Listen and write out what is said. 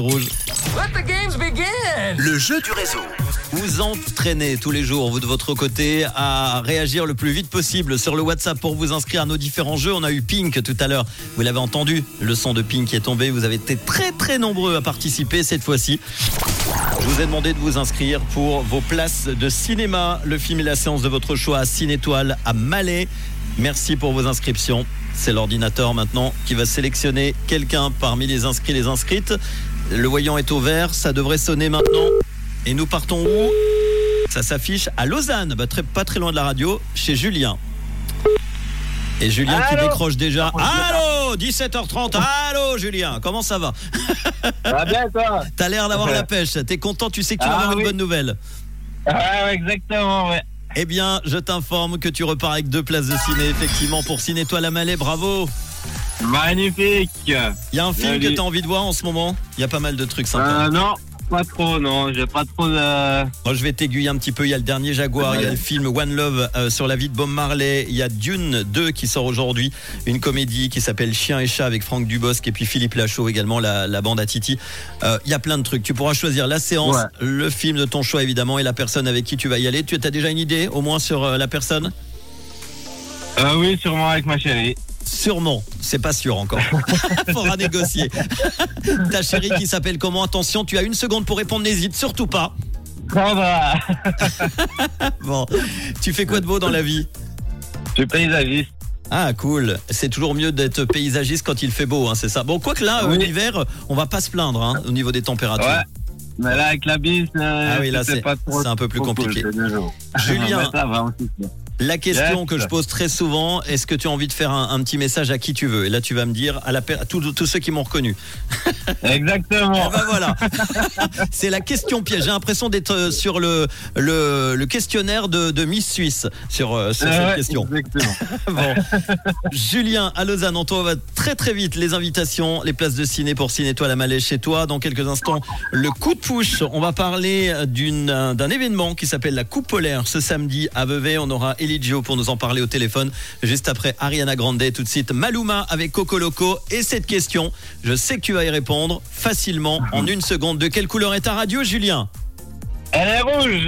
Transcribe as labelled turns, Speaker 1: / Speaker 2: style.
Speaker 1: Rouge.
Speaker 2: Let the games begin.
Speaker 3: Le jeu du réseau.
Speaker 1: Vous entraînez tous les jours, vous de votre côté, à réagir le plus vite possible sur le WhatsApp pour vous inscrire à nos différents jeux. On a eu Pink tout à l'heure. Vous l'avez entendu, le son de Pink qui est tombé. Vous avez été très très nombreux à participer cette fois-ci. Je vous ai demandé de vous inscrire pour vos places de cinéma. Le film et la séance de votre choix à Cinétoile à Malais. Merci pour vos inscriptions. C'est l'ordinateur maintenant qui va sélectionner quelqu'un parmi les inscrits, les inscrites. Le voyant est au vert, ça devrait sonner maintenant. Et nous partons où? Ça s'affiche à Lausanne, bah, très, pas très loin de la radio, chez Julien. Et Julien qui décroche déjà. Allô 17h30. Allô Julien, comment ça va?
Speaker 4: Ça va bien toi?
Speaker 1: T'as l'air d'avoir la pêche. T'es content, tu sais que tu vas
Speaker 4: Ah
Speaker 1: avoir une bonne nouvelle.
Speaker 4: Ouais, exactement, ouais.
Speaker 1: Eh bien, je t'informe que tu repars avec deux places de ciné, effectivement, pour Ciné Toile à Malais. Bravo
Speaker 4: Magnifique
Speaker 1: Il y a un film
Speaker 4: Salut.
Speaker 1: que tu as envie de voir en ce moment Il y a pas mal de trucs sympas.
Speaker 4: euh, Non, pas trop, non, j'ai pas trop de...
Speaker 1: Moi, je vais t'aiguiller un petit peu. Il y a le dernier Jaguar, il y a le film One Love euh, sur la vie de Bob Marley. Il y a Dune 2 qui sort aujourd'hui, une comédie qui s'appelle Chien et chat avec Franck Dubosc et puis Philippe Lachaud également, la, la bande à Titi. Euh, il y a plein de trucs. Tu pourras choisir la séance,
Speaker 4: Ouais.
Speaker 1: le film de ton choix évidemment et la personne avec qui tu vas y aller. Tu as déjà une idée au moins sur euh, la personne?
Speaker 4: Euh, oui, sûrement avec ma chérie.
Speaker 1: Sûrement, c'est pas sûr encore. Faudra négocier. Ta chérie qui s'appelle comment? Attention, tu as une seconde pour répondre, n'hésite surtout pas.
Speaker 4: Sandra
Speaker 1: Bon, tu fais quoi de beau dans la vie?
Speaker 4: Je suis paysagiste.
Speaker 1: Ah cool, c'est toujours mieux d'être paysagiste quand il fait beau, hein, c'est ça? Bon, quoique là, euh,
Speaker 4: Oui.
Speaker 1: l'hiver, on va pas se plaindre hein, au niveau des températures.
Speaker 4: Ouais. Mais là, avec la bise, euh,
Speaker 1: Ah oui, là, c'est- un peu plus
Speaker 4: cool,
Speaker 1: compliqué. Julien.
Speaker 4: Ça va, on fait.
Speaker 1: La question
Speaker 4: Yes.
Speaker 1: que je pose très souvent, est-ce que tu as envie de faire un, un petit message à qui tu veux? Et là, tu vas me dire à, la, à tous, ceux qui m'ont reconnu.
Speaker 4: Exactement.
Speaker 1: Eh ben voilà, c'est la question piège. J'ai l'impression d'être euh, sur le, le, le questionnaire de, de Miss Suisse sur, euh, sur cette
Speaker 4: ouais,
Speaker 1: question.
Speaker 4: Exactement.
Speaker 1: Bon. Julien à Lausanne, on t'envoie très très vite les invitations, les places de ciné pour Ciné Toi la Malais chez toi. Dans quelques instants, le coup de push. On va parler d'un événement qui s'appelle la Coupe polaire ce samedi à Vevey. On aura Eligio pour nous en parler au téléphone. Juste après Ariana Grande, tout de suite Maluma avec Coco Loco. Et cette question, je sais que tu vas y répondre facilement en une seconde. De quelle couleur est ta radio, Julien?
Speaker 4: Elle est rouge